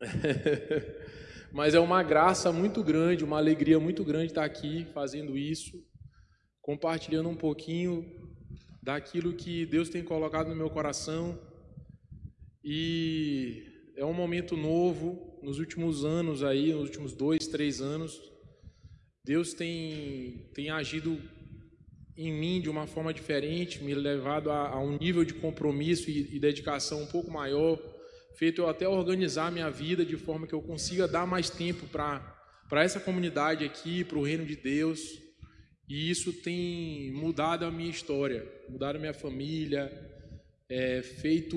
Mas é uma graça muito grande, uma alegria muito grande estar aqui fazendo isso, compartilhando um pouquinho daquilo que Deus tem colocado no meu coração. E é um momento novo, nos últimos anos aí, nos últimos dois, três anos, Deus tem, tem agido em mim de uma forma diferente, me levado a, a um nível de compromisso e, e dedicação um pouco maior, feito eu até organizar minha vida de forma que eu consiga dar mais tempo para essa comunidade aqui, para o reino de Deus. E isso tem mudado a minha história, mudado a minha família, é, feito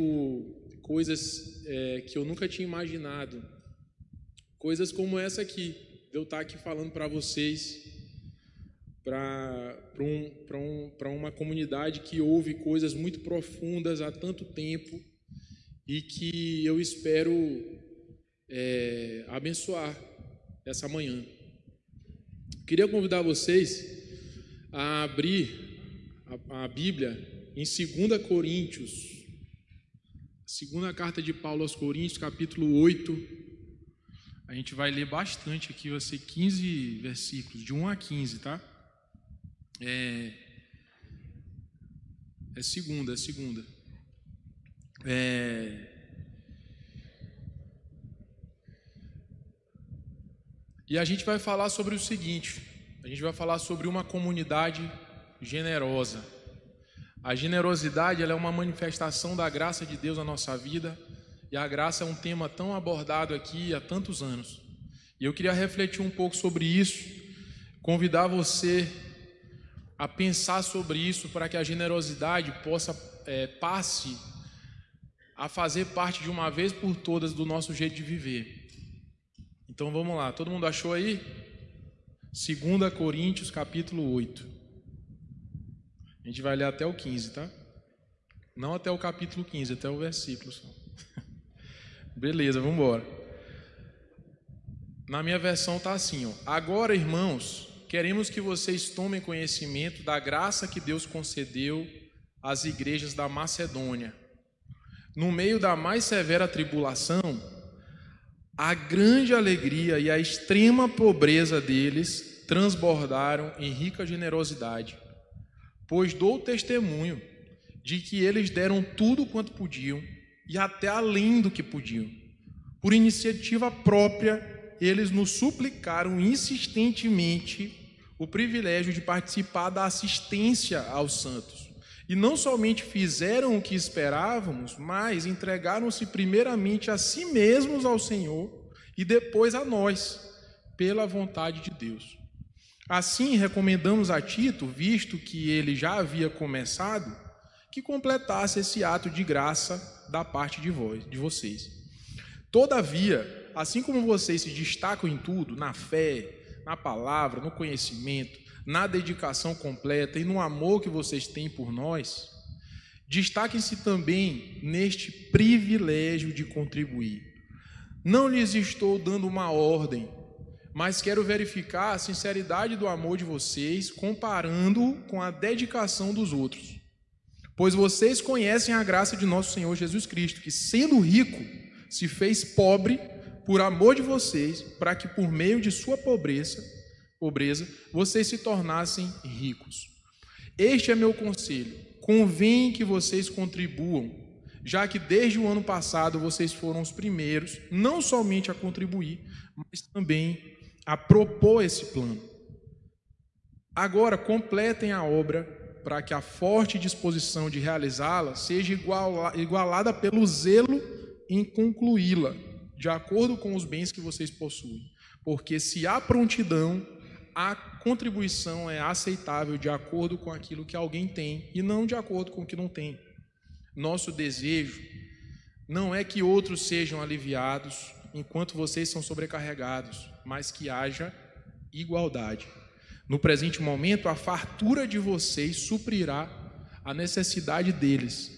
coisas é, que eu nunca tinha imaginado. Coisas como essa aqui, de eu estar aqui falando para vocês para um, um, uma comunidade que ouve coisas muito profundas há tanto tempo e que eu espero é, abençoar essa manhã. Queria convidar vocês a abrir a, a Bíblia em 2 Coríntios, segunda carta de Paulo aos Coríntios, capítulo 8. A gente vai ler bastante aqui, vai ser 15 versículos, de 1 a 15, tá? É, é segunda, é segunda. É, e a gente vai falar sobre o seguinte: a gente vai falar sobre uma comunidade generosa. A generosidade ela é uma manifestação da graça de Deus na nossa vida, e a graça é um tema tão abordado aqui há tantos anos. E eu queria refletir um pouco sobre isso, convidar você a pensar sobre isso para que a generosidade possa é, passe a fazer parte de uma vez por todas do nosso jeito de viver. Então vamos lá, todo mundo achou aí? 2 Coríntios capítulo 8. A gente vai ler até o 15, tá? Não até o capítulo 15, até o versículo só. Beleza, vamos embora. Na minha versão tá assim, ó. Agora, irmãos, queremos que vocês tomem conhecimento da graça que Deus concedeu às igrejas da Macedônia. No meio da mais severa tribulação, a grande alegria e a extrema pobreza deles transbordaram em rica generosidade, pois dou testemunho de que eles deram tudo quanto podiam e até além do que podiam. Por iniciativa própria, eles nos suplicaram insistentemente o privilégio de participar da assistência aos santos. E não somente fizeram o que esperávamos, mas entregaram-se primeiramente a si mesmos ao Senhor e depois a nós, pela vontade de Deus. Assim, recomendamos a Tito, visto que ele já havia começado, que completasse esse ato de graça da parte de vós, de vocês. Todavia, assim como vocês se destacam em tudo, na fé, na palavra, no conhecimento, na dedicação completa e no amor que vocês têm por nós, destaquem-se também neste privilégio de contribuir. Não lhes estou dando uma ordem, mas quero verificar a sinceridade do amor de vocês, comparando-o com a dedicação dos outros. Pois vocês conhecem a graça de nosso Senhor Jesus Cristo, que, sendo rico, se fez pobre por amor de vocês, para que por meio de sua pobreza, pobreza, vocês se tornassem ricos. Este é meu conselho. Convém que vocês contribuam, já que desde o ano passado vocês foram os primeiros, não somente a contribuir, mas também a propor esse plano. Agora completem a obra para que a forte disposição de realizá-la seja igualada pelo zelo em concluí-la de acordo com os bens que vocês possuem. Porque se há prontidão, a contribuição é aceitável de acordo com aquilo que alguém tem e não de acordo com o que não tem. Nosso desejo não é que outros sejam aliviados enquanto vocês são sobrecarregados, mas que haja igualdade. No presente momento, a fartura de vocês suprirá a necessidade deles,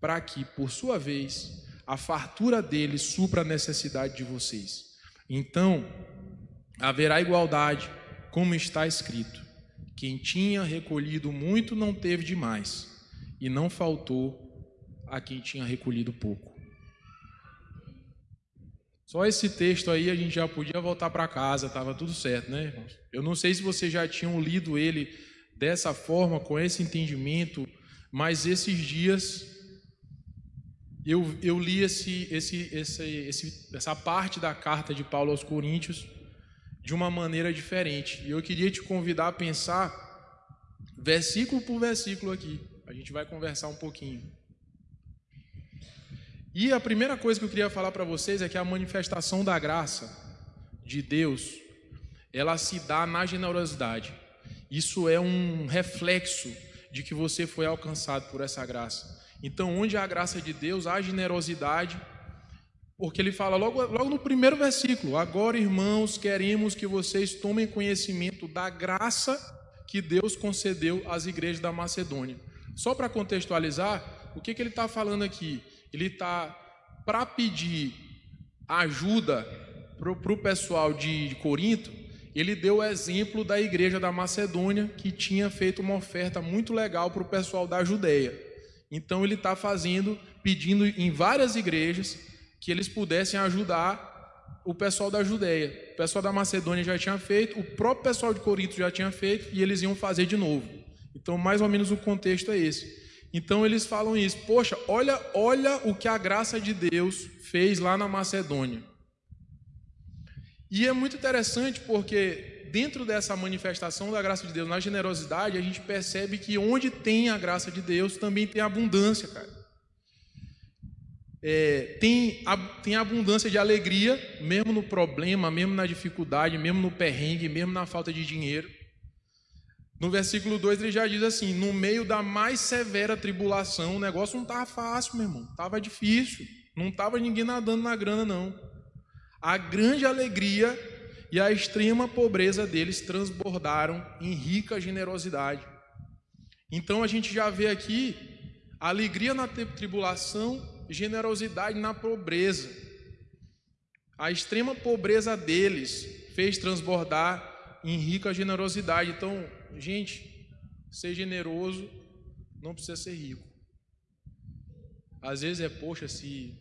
para que, por sua vez, a fartura dele supra a necessidade de vocês. Então, haverá igualdade, como está escrito: quem tinha recolhido muito não teve demais, e não faltou a quem tinha recolhido pouco. Só esse texto aí a gente já podia voltar para casa, estava tudo certo, né, irmãos? Eu não sei se vocês já tinham lido ele dessa forma, com esse entendimento, mas esses dias eu, eu li esse, esse, esse, essa parte da carta de Paulo aos Coríntios de uma maneira diferente. E eu queria te convidar a pensar versículo por versículo aqui. A gente vai conversar um pouquinho. E a primeira coisa que eu queria falar para vocês é que a manifestação da graça de Deus, ela se dá na generosidade. Isso é um reflexo de que você foi alcançado por essa graça. Então, onde há a graça de Deus, há generosidade, porque ele fala logo, logo no primeiro versículo: Agora, irmãos, queremos que vocês tomem conhecimento da graça que Deus concedeu às igrejas da Macedônia. Só para contextualizar, o que, que ele está falando aqui? ele está para pedir ajuda para o pessoal de, de Corinto, ele deu o exemplo da igreja da Macedônia, que tinha feito uma oferta muito legal para o pessoal da Judéia. Então ele está fazendo, pedindo em várias igrejas que eles pudessem ajudar o pessoal da Judéia. O pessoal da Macedônia já tinha feito, o próprio pessoal de Corinto já tinha feito e eles iam fazer de novo. Então, mais ou menos o contexto é esse. Então eles falam isso, poxa, olha, olha o que a graça de Deus fez lá na Macedônia. E é muito interessante porque dentro dessa manifestação da graça de Deus na generosidade, a gente percebe que onde tem a graça de Deus também tem abundância, cara. É, tem, tem abundância de alegria, mesmo no problema, mesmo na dificuldade, mesmo no perrengue, mesmo na falta de dinheiro. No versículo 2 ele já diz assim: no meio da mais severa tribulação, o negócio não estava fácil, meu irmão, estava difícil, não estava ninguém nadando na grana, não. A grande alegria e a extrema pobreza deles transbordaram em rica generosidade. Então a gente já vê aqui alegria na tribulação, generosidade na pobreza. A extrema pobreza deles fez transbordar em rica generosidade. Então, gente, ser generoso não precisa ser rico. Às vezes é, poxa, se,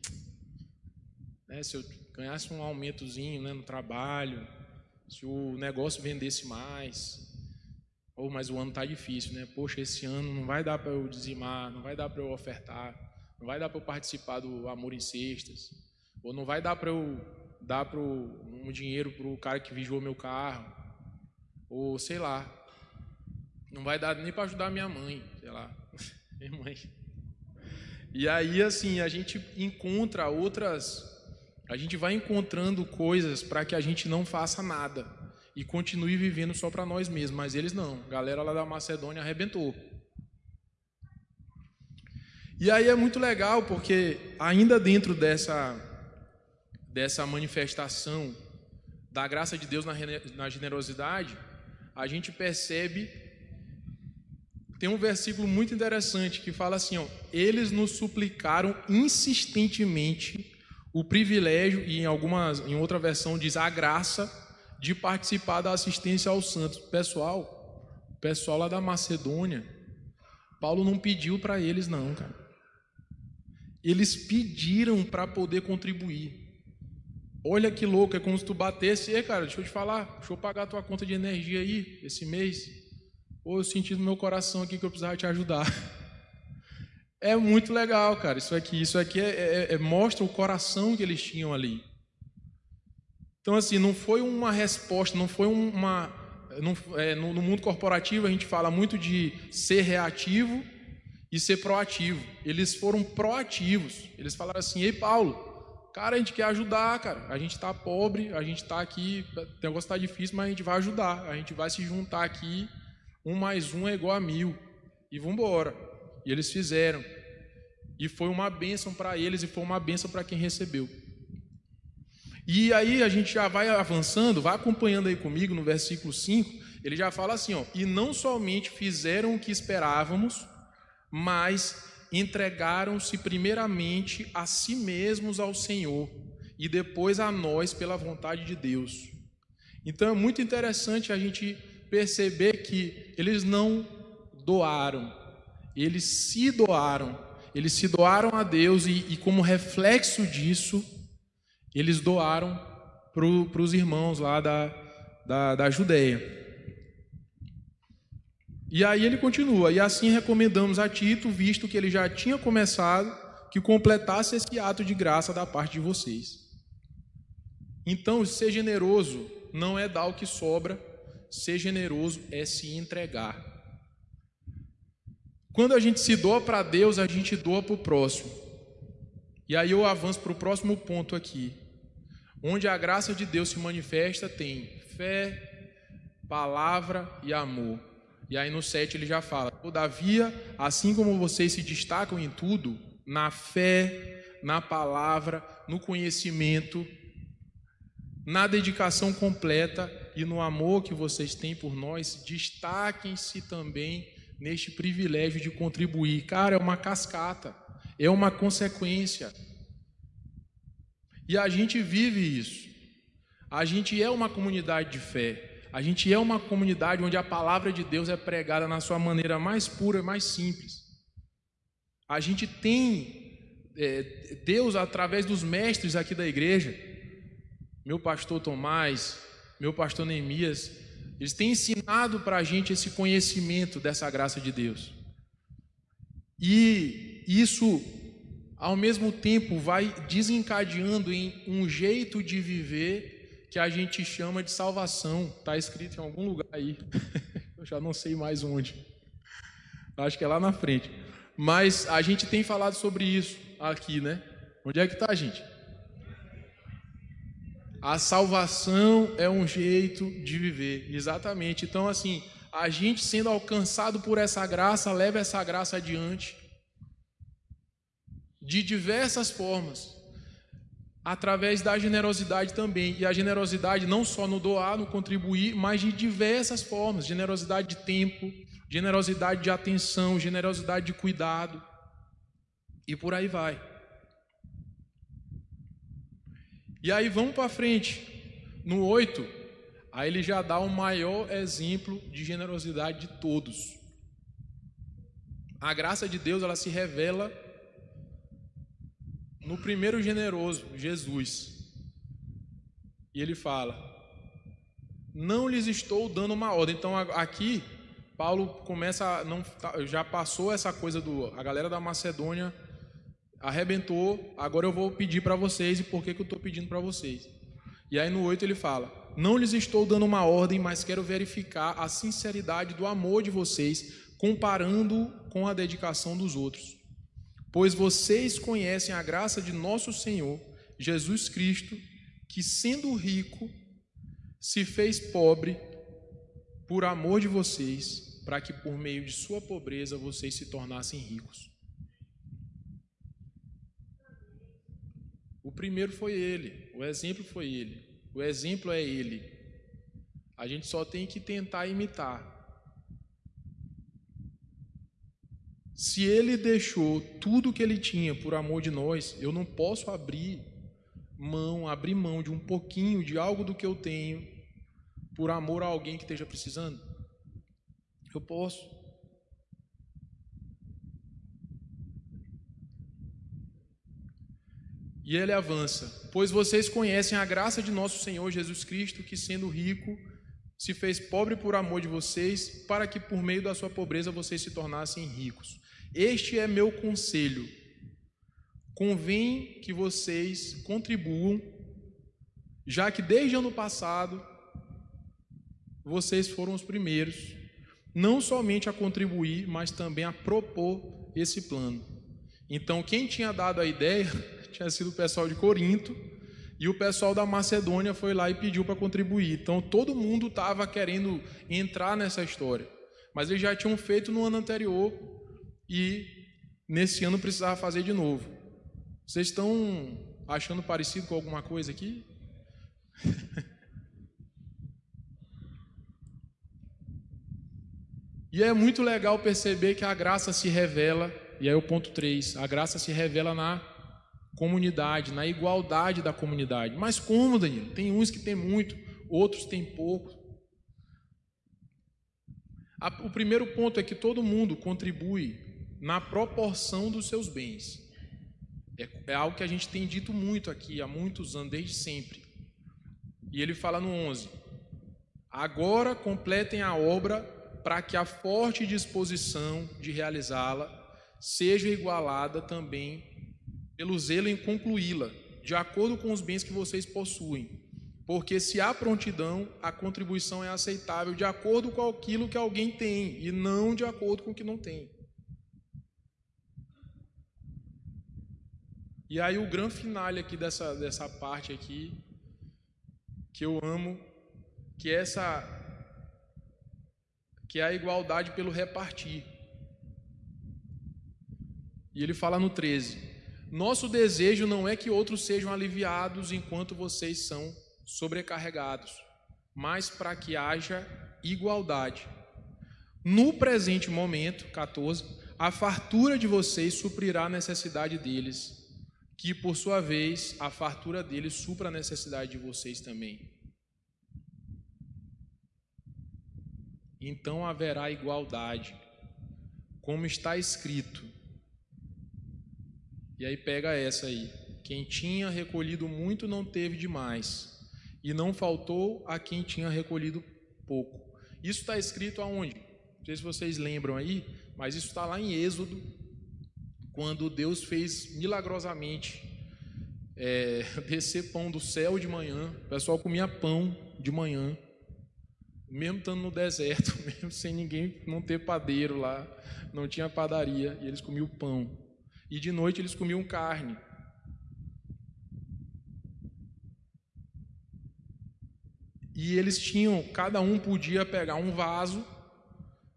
né, se eu ganhasse um aumentozinho né, no trabalho, se o negócio vendesse mais, ou oh, mas o ano está difícil, né? Poxa, esse ano não vai dar para eu dizimar, não vai dar para eu ofertar, não vai dar para eu participar do amor em cestas, ou não vai dar para eu dar pro, um dinheiro para o cara que vigiou meu carro, ou sei lá, não vai dar nem para ajudar minha mãe, sei lá, minha mãe. E aí, assim, a gente encontra outras, a gente vai encontrando coisas para que a gente não faça nada e continue vivendo só para nós mesmos, mas eles não. A galera lá da Macedônia arrebentou. E aí é muito legal porque ainda dentro dessa dessa manifestação da graça de Deus na, na generosidade, a gente percebe tem um versículo muito interessante que fala assim: ó, eles nos suplicaram insistentemente o privilégio e em algumas, em outra versão diz a graça de participar da assistência aos santos. Pessoal, pessoal lá da Macedônia, Paulo não pediu para eles não, cara. Eles pediram para poder contribuir. Olha que louco, é como se tu batesse, e cara, deixa eu te falar, deixa eu pagar a tua conta de energia aí esse mês. Ou eu senti no meu coração aqui que eu precisava te ajudar. É muito legal, cara. Isso aqui, isso aqui é, é, é, mostra o coração que eles tinham ali. Então, assim, não foi uma resposta, não foi uma. Não, é, no, no mundo corporativo a gente fala muito de ser reativo e ser proativo. Eles foram proativos. Eles falaram assim: Ei, Paulo, cara, a gente quer ajudar, cara. A gente está pobre, a gente está aqui, o negócio está difícil, mas a gente vai ajudar. A gente vai se juntar aqui um mais um é igual a mil. E vamos embora. E eles fizeram. E foi uma bênção para eles e foi uma bênção para quem recebeu. E aí a gente já vai avançando, vai acompanhando aí comigo no versículo 5, ele já fala assim, ó, e não somente fizeram o que esperávamos, mas entregaram-se primeiramente a si mesmos ao Senhor e depois a nós pela vontade de Deus. Então é muito interessante a gente perceber que eles não doaram, eles se doaram, eles se doaram a Deus e, e como reflexo disso, eles doaram para os irmãos lá da, da, da Judéia. E aí ele continua, e assim recomendamos a Tito, visto que ele já tinha começado, que completasse esse ato de graça da parte de vocês. Então, ser generoso não é dar o que sobra, ser generoso é se entregar. Quando a gente se doa para Deus, a gente doa para o próximo. E aí eu avanço para o próximo ponto aqui. Onde a graça de Deus se manifesta, tem fé, palavra e amor. E aí no 7 ele já fala: Todavia, assim como vocês se destacam em tudo, na fé, na palavra, no conhecimento, na dedicação completa e no amor que vocês têm por nós, destaquem-se também neste privilégio de contribuir. Cara, é uma cascata, é uma consequência. E a gente vive isso. A gente é uma comunidade de fé. A gente é uma comunidade onde a palavra de Deus é pregada na sua maneira mais pura e mais simples. A gente tem é, Deus através dos mestres aqui da igreja meu pastor Tomás, meu pastor Neemias, eles têm ensinado para a gente esse conhecimento dessa graça de Deus. E isso, ao mesmo tempo, vai desencadeando em um jeito de viver que a gente chama de salvação. Está escrito em algum lugar aí. Eu já não sei mais onde. Acho que é lá na frente. Mas a gente tem falado sobre isso aqui, né? Onde é que está, gente? A salvação é um jeito de viver, exatamente. Então, assim, a gente sendo alcançado por essa graça, leva essa graça adiante de diversas formas, através da generosidade também. E a generosidade não só no doar, no contribuir, mas de diversas formas: generosidade de tempo, generosidade de atenção, generosidade de cuidado, e por aí vai. E aí vamos para frente. No 8, aí ele já dá o maior exemplo de generosidade de todos. A graça de Deus, ela se revela no primeiro generoso, Jesus. E ele fala: Não lhes estou dando uma ordem. Então aqui Paulo começa não tá, já passou essa coisa do a galera da Macedônia arrebentou, agora eu vou pedir para vocês e por que, que eu estou pedindo para vocês. E aí no 8 ele fala: Não lhes estou dando uma ordem, mas quero verificar a sinceridade do amor de vocês, comparando com a dedicação dos outros. Pois vocês conhecem a graça de nosso Senhor Jesus Cristo, que sendo rico, se fez pobre por amor de vocês, para que por meio de sua pobreza vocês se tornassem ricos. O primeiro foi ele, o exemplo foi ele, o exemplo é ele. A gente só tem que tentar imitar. Se ele deixou tudo que ele tinha por amor de nós, eu não posso abrir mão, abrir mão de um pouquinho de algo do que eu tenho por amor a alguém que esteja precisando. Eu posso. E ele avança: Pois vocês conhecem a graça de nosso Senhor Jesus Cristo, que sendo rico, se fez pobre por amor de vocês, para que por meio da sua pobreza vocês se tornassem ricos. Este é meu conselho. Convém que vocês contribuam, já que desde ano passado vocês foram os primeiros, não somente a contribuir, mas também a propor esse plano. Então, quem tinha dado a ideia tinha sido o pessoal de Corinto, e o pessoal da Macedônia foi lá e pediu para contribuir. Então todo mundo estava querendo entrar nessa história. Mas eles já tinham feito no ano anterior e nesse ano precisava fazer de novo. Vocês estão achando parecido com alguma coisa aqui? e é muito legal perceber que a graça se revela, e aí o ponto 3, a graça se revela na comunidade, na igualdade da comunidade. Mas como, Danilo? Tem uns que tem muito, outros têm pouco. O primeiro ponto é que todo mundo contribui na proporção dos seus bens. É, é algo que a gente tem dito muito aqui há muitos anos, desde sempre. E ele fala no 11: Agora completem a obra para que a forte disposição de realizá-la seja igualada também pelo zelo em concluí-la, de acordo com os bens que vocês possuem. Porque se há prontidão, a contribuição é aceitável de acordo com aquilo que alguém tem e não de acordo com o que não tem. E aí o grande finale aqui dessa, dessa parte aqui, que eu amo, que é essa que é a igualdade pelo repartir. E ele fala no 13: Nosso desejo não é que outros sejam aliviados enquanto vocês são sobrecarregados, mas para que haja igualdade. No presente momento, 14, a fartura de vocês suprirá a necessidade deles, que por sua vez a fartura deles supra a necessidade de vocês também. Então haverá igualdade, como está escrito. E aí pega essa aí. Quem tinha recolhido muito não teve demais e não faltou a quem tinha recolhido pouco. Isso está escrito aonde? Não sei se vocês lembram aí, mas isso está lá em Êxodo, quando Deus fez milagrosamente é, descer pão do céu de manhã, o pessoal comia pão de manhã, mesmo estando no deserto, mesmo sem ninguém, não ter padeiro lá, não tinha padaria, e eles comiam pão. E de noite eles comiam carne. E eles tinham, cada um podia pegar um vaso,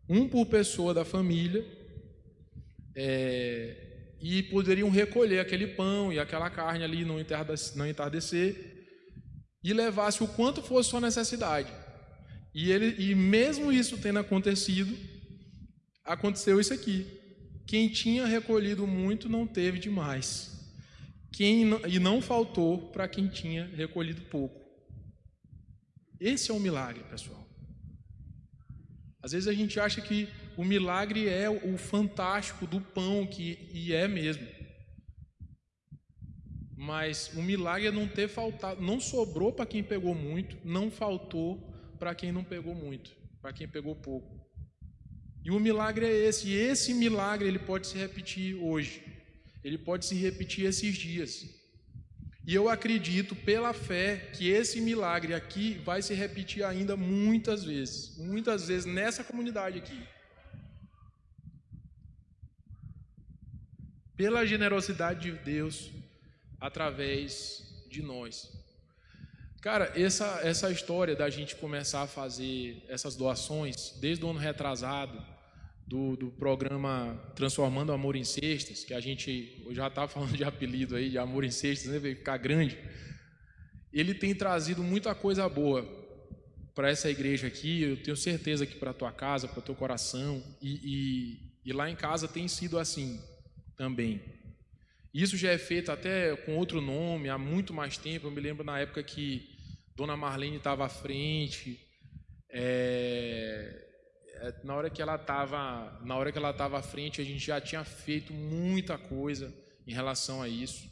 um por pessoa da família, é, e poderiam recolher aquele pão e aquela carne ali no entardecer, e levasse o quanto fosse sua necessidade. E, ele, e mesmo isso tendo acontecido, aconteceu isso aqui. Quem tinha recolhido muito não teve demais. Quem, e não faltou para quem tinha recolhido pouco. Esse é o milagre, pessoal. Às vezes a gente acha que o milagre é o fantástico do pão, que, e é mesmo. Mas o milagre é não ter faltado, não sobrou para quem pegou muito, não faltou para quem não pegou muito, para quem pegou pouco. E o milagre é esse, e esse milagre ele pode se repetir hoje. Ele pode se repetir esses dias. E eu acredito, pela fé, que esse milagre aqui vai se repetir ainda muitas vezes muitas vezes nessa comunidade aqui. Pela generosidade de Deus através de nós. Cara, essa, essa história da gente começar a fazer essas doações desde o ano retrasado, do, do programa Transformando Amor em Cestas, que a gente já está falando de apelido aí, de Amor em Cestas, né, vai ficar grande. Ele tem trazido muita coisa boa para essa igreja aqui, eu tenho certeza que para a tua casa, para o teu coração, e, e, e lá em casa tem sido assim também. Isso já é feito até com outro nome há muito mais tempo. Eu me lembro na época que Dona Marlene estava à frente. É, é, na hora que ela estava, na hora que ela estava à frente, a gente já tinha feito muita coisa em relação a isso.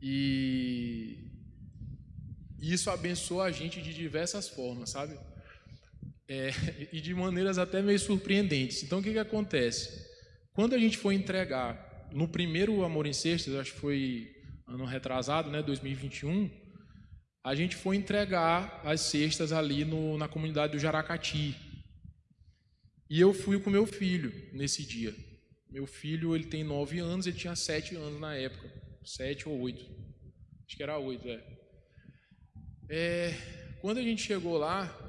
E isso abençoa a gente de diversas formas, sabe? É, e de maneiras até meio surpreendentes. Então, o que, que acontece? Quando a gente foi entregar no primeiro Amor em Cestas, acho que foi ano retrasado, né, 2021, a gente foi entregar as cestas ali no, na comunidade do Jaracati. E eu fui com meu filho nesse dia. Meu filho, ele tem nove anos, ele tinha sete anos na época. Sete ou oito. Acho que era oito, é. é. Quando a gente chegou lá,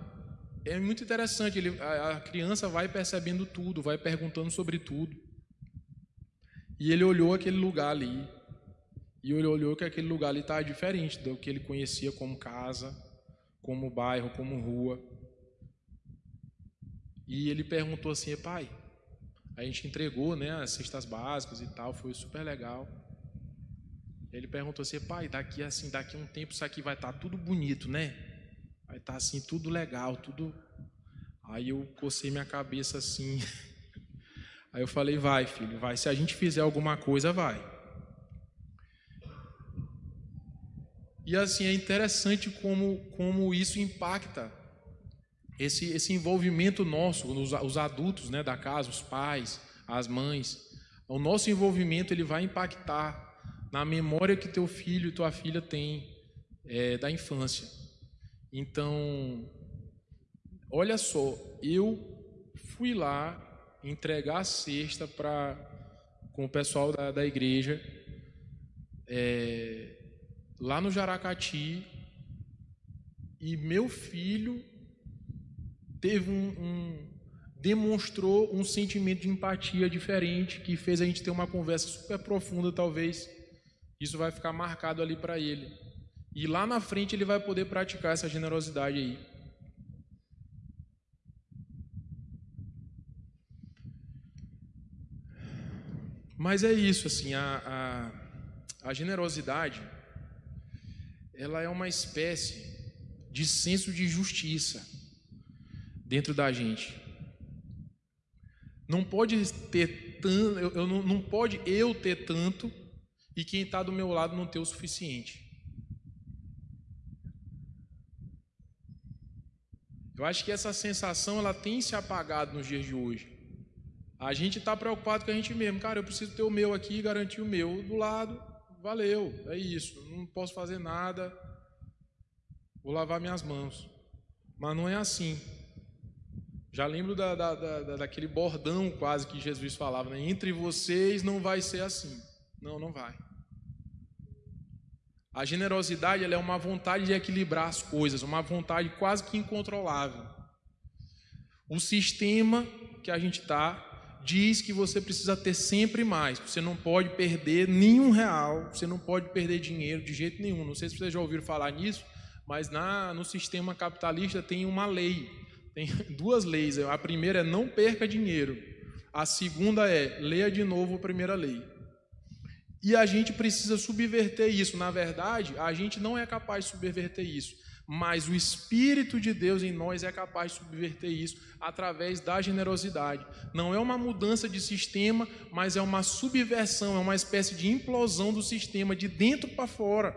é muito interessante. Ele, a, a criança vai percebendo tudo, vai perguntando sobre tudo. E ele olhou aquele lugar ali. E ele olhou que aquele lugar ali estava diferente do que ele conhecia como casa, como bairro, como rua. E ele perguntou assim, pai, a gente entregou né, as cestas básicas e tal, foi super legal. Ele perguntou assim, pai, daqui assim, daqui a um tempo isso aqui vai estar tá tudo bonito, né? Estar tá, assim, tudo legal, tudo. Aí eu cocei minha cabeça assim. Aí eu falei: vai, filho, vai. Se a gente fizer alguma coisa, vai. E assim, é interessante como, como isso impacta esse, esse envolvimento nosso, os, os adultos né, da casa, os pais, as mães. O nosso envolvimento ele vai impactar na memória que teu filho e tua filha têm é, da infância. Então, olha só, eu fui lá entregar a cesta para com o pessoal da, da igreja é, lá no Jaracati e meu filho teve um, um, demonstrou um sentimento de empatia diferente que fez a gente ter uma conversa super profunda talvez. Isso vai ficar marcado ali para ele e lá na frente ele vai poder praticar essa generosidade aí Mas é isso, assim, a, a, a generosidade, ela é uma espécie de senso de justiça dentro da gente. Não pode ter tanto, eu, eu não, não pode eu ter tanto e quem está do meu lado não ter o suficiente. Eu acho que essa sensação ela tem se apagado nos dias de hoje. A gente está preocupado com a gente mesmo. Cara, eu preciso ter o meu aqui, garantir o meu do lado. Valeu, é isso. Não posso fazer nada. Vou lavar minhas mãos. Mas não é assim. Já lembro da, da, da, daquele bordão quase que Jesus falava, né? Entre vocês não vai ser assim. Não, não vai. A generosidade é uma vontade de equilibrar as coisas, uma vontade quase que incontrolável. O sistema que a gente está diz que você precisa ter sempre mais. Você não pode perder nenhum real, você não pode perder dinheiro de jeito nenhum. Não sei se vocês já ouviram falar nisso, mas na, no sistema capitalista tem uma lei, tem duas leis. A primeira é não perca dinheiro. A segunda é leia de novo a primeira lei. E a gente precisa subverter isso. Na verdade, a gente não é capaz de subverter isso mas o Espírito de Deus em nós é capaz de subverter isso através da generosidade. Não é uma mudança de sistema, mas é uma subversão, é uma espécie de implosão do sistema de dentro para fora.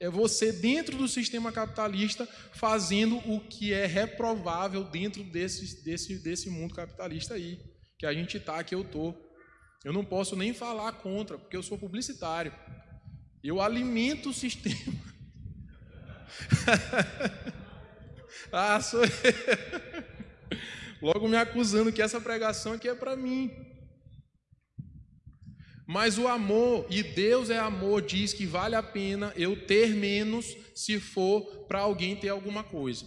É você dentro do sistema capitalista fazendo o que é reprovável dentro desse, desse, desse mundo capitalista aí, que a gente está, que eu estou. Eu não posso nem falar contra, porque eu sou publicitário. Eu alimento o sistema. ah, sou eu. Logo me acusando que essa pregação aqui é para mim. Mas o amor, e Deus é amor, diz que vale a pena eu ter menos se for para alguém ter alguma coisa.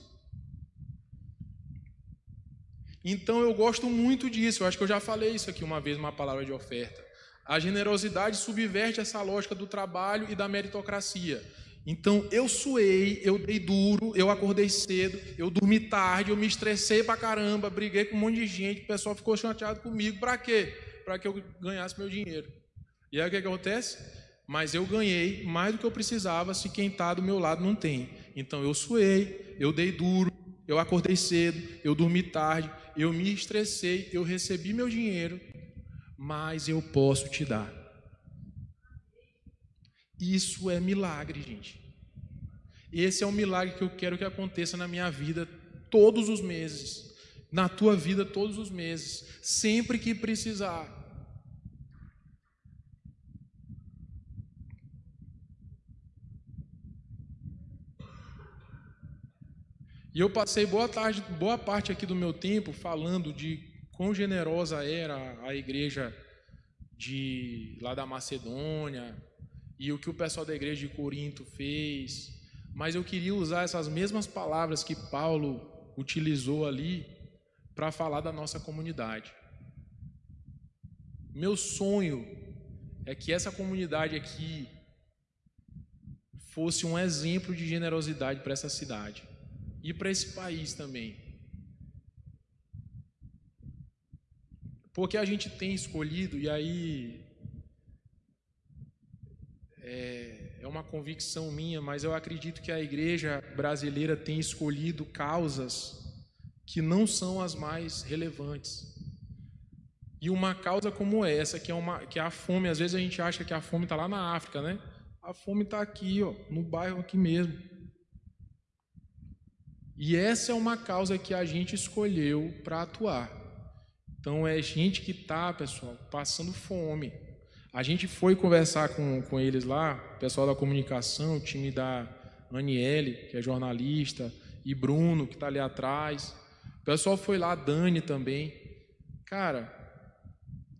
Então eu gosto muito disso, eu acho que eu já falei isso aqui uma vez, uma palavra de oferta. A generosidade subverte essa lógica do trabalho e da meritocracia. Então eu suei, eu dei duro, eu acordei cedo, eu dormi tarde, eu me estressei pra caramba, briguei com um monte de gente, o pessoal ficou chateado comigo. Para quê? Para que eu ganhasse meu dinheiro. E aí o que acontece? Mas eu ganhei mais do que eu precisava se quem está do meu lado não tem. Então eu suei, eu dei duro, eu acordei cedo, eu dormi tarde, eu me estressei, eu recebi meu dinheiro, mas eu posso te dar. Isso é milagre, gente. Esse é um milagre que eu quero que aconteça na minha vida todos os meses, na tua vida todos os meses, sempre que precisar. E eu passei boa, tarde, boa parte aqui do meu tempo falando de quão generosa era a igreja de lá da Macedônia, e o que o pessoal da igreja de Corinto fez, mas eu queria usar essas mesmas palavras que Paulo utilizou ali para falar da nossa comunidade. Meu sonho é que essa comunidade aqui fosse um exemplo de generosidade para essa cidade e para esse país também. Porque a gente tem escolhido, e aí é, é uma convicção minha, mas eu acredito que a igreja brasileira tem escolhido causas que não são as mais relevantes. E uma causa como essa, que é, uma, que é a fome, às vezes a gente acha que a fome está lá na África, né? A fome está aqui, ó, no bairro aqui mesmo. E essa é uma causa que a gente escolheu para atuar. Então é gente que está, pessoal, passando fome. A gente foi conversar com, com eles lá, pessoal da comunicação, o time da Aniele, que é jornalista, e Bruno, que está ali atrás. O pessoal foi lá, Dani também. Cara,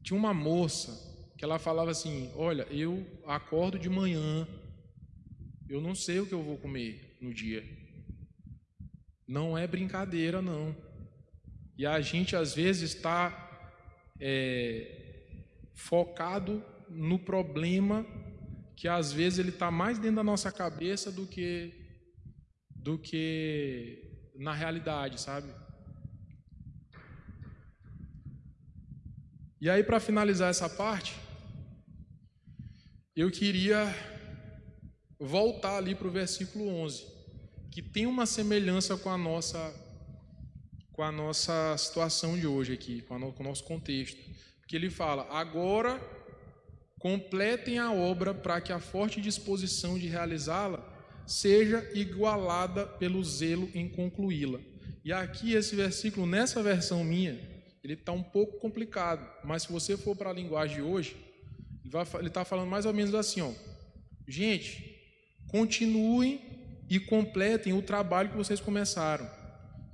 tinha uma moça que ela falava assim: Olha, eu acordo de manhã, eu não sei o que eu vou comer no dia. Não é brincadeira, não. E a gente às vezes está é, focado no problema que às vezes ele está mais dentro da nossa cabeça do que do que na realidade, sabe? E aí, para finalizar essa parte, eu queria voltar ali para o versículo 11, que tem uma semelhança com a nossa com a nossa situação de hoje aqui, com, no, com o nosso contexto. Porque ele fala: agora completem a obra para que a forte disposição de realizá-la seja igualada pelo zelo em concluí-la. E aqui esse versículo, nessa versão minha, ele está um pouco complicado, mas se você for para a linguagem de hoje, ele está falando mais ou menos assim, ó, gente, continuem e completem o trabalho que vocês começaram.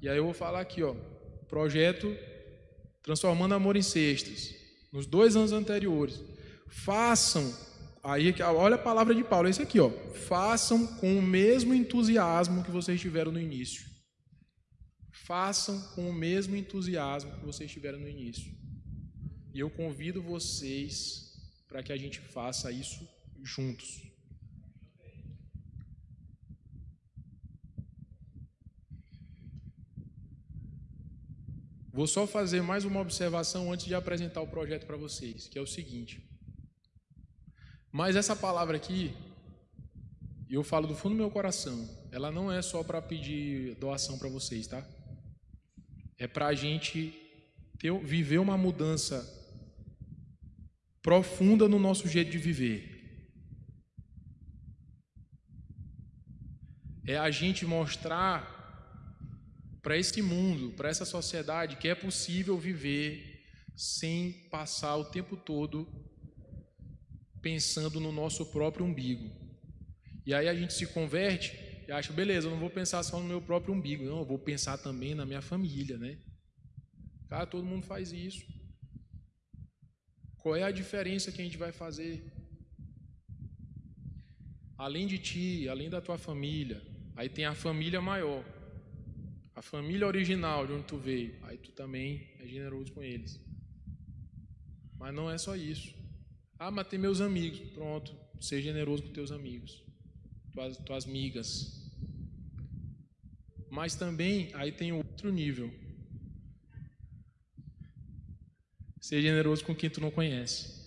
E aí eu vou falar aqui, ó, projeto transformando amor em cestas, nos dois anos anteriores, façam, aí olha a palavra de Paulo, é isso aqui, ó, façam com o mesmo entusiasmo que vocês tiveram no início. Façam com o mesmo entusiasmo que vocês tiveram no início. E eu convido vocês para que a gente faça isso juntos. Vou só fazer mais uma observação antes de apresentar o projeto para vocês, que é o seguinte. Mas essa palavra aqui, eu falo do fundo do meu coração, ela não é só para pedir doação para vocês, tá? é para a gente ter, viver uma mudança profunda no nosso jeito de viver. É a gente mostrar para esse mundo, para essa sociedade, que é possível viver sem passar o tempo todo pensando no nosso próprio umbigo. E aí a gente se converte e acha, beleza, eu não vou pensar só no meu próprio umbigo, não, eu vou pensar também na minha família, né? Cara, todo mundo faz isso. Qual é a diferença que a gente vai fazer? Além de ti, além da tua família, aí tem a família maior, a família original de onde tu veio, aí tu também é generoso com eles. Mas não é só isso. Ah, mas tem meus amigos. Pronto, seja generoso com teus amigos, tuas, tuas migas. Mas também aí tem outro nível. Seja generoso com quem tu não conhece.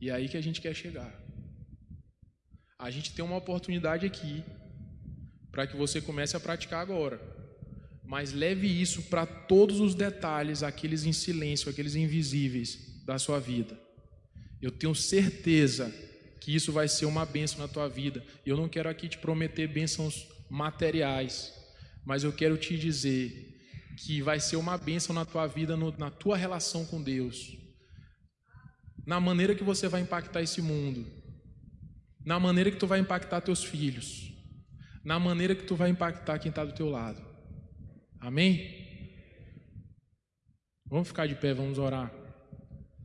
E é aí que a gente quer chegar. A gente tem uma oportunidade aqui para que você comece a praticar agora. Mas leve isso para todos os detalhes, aqueles em silêncio, aqueles invisíveis da sua vida. Eu tenho certeza que isso vai ser uma bênção na tua vida. Eu não quero aqui te prometer bênçãos materiais, mas eu quero te dizer que vai ser uma bênção na tua vida, no, na tua relação com Deus, na maneira que você vai impactar esse mundo, na maneira que tu vai impactar teus filhos, na maneira que tu vai impactar quem está do teu lado. Amém? Vamos ficar de pé, vamos orar.